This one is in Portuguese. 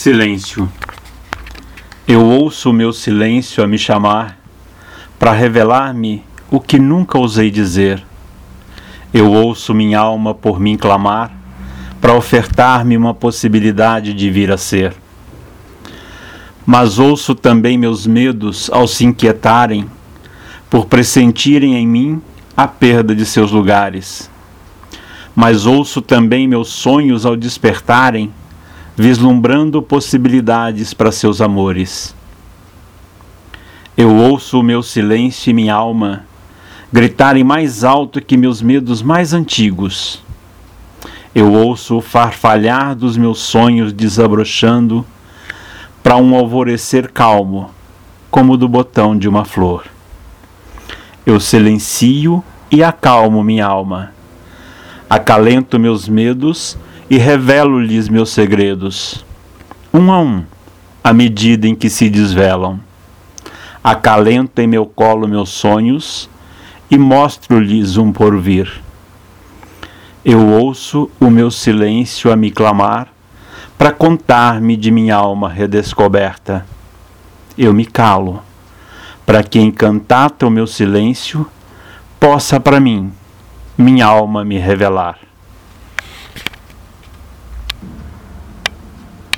Silêncio. Eu ouço o meu silêncio a me chamar para revelar-me o que nunca ousei dizer. Eu ouço minha alma por mim clamar para ofertar-me uma possibilidade de vir a ser. Mas ouço também meus medos ao se inquietarem por pressentirem em mim a perda de seus lugares. Mas ouço também meus sonhos ao despertarem vislumbrando possibilidades para seus amores. Eu ouço o meu silêncio e minha alma gritarem mais alto que meus medos mais antigos. Eu ouço o farfalhar dos meus sonhos desabrochando para um alvorecer calmo, como do botão de uma flor. Eu silencio e acalmo minha alma. Acalento meus medos e revelo-lhes meus segredos, um a um, à medida em que se desvelam. Acalento em meu colo meus sonhos e mostro-lhes um porvir. Eu ouço o meu silêncio a me clamar para contar-me de minha alma redescoberta. Eu me calo, para que em cantata o meu silêncio possa para mim minha alma me revelar.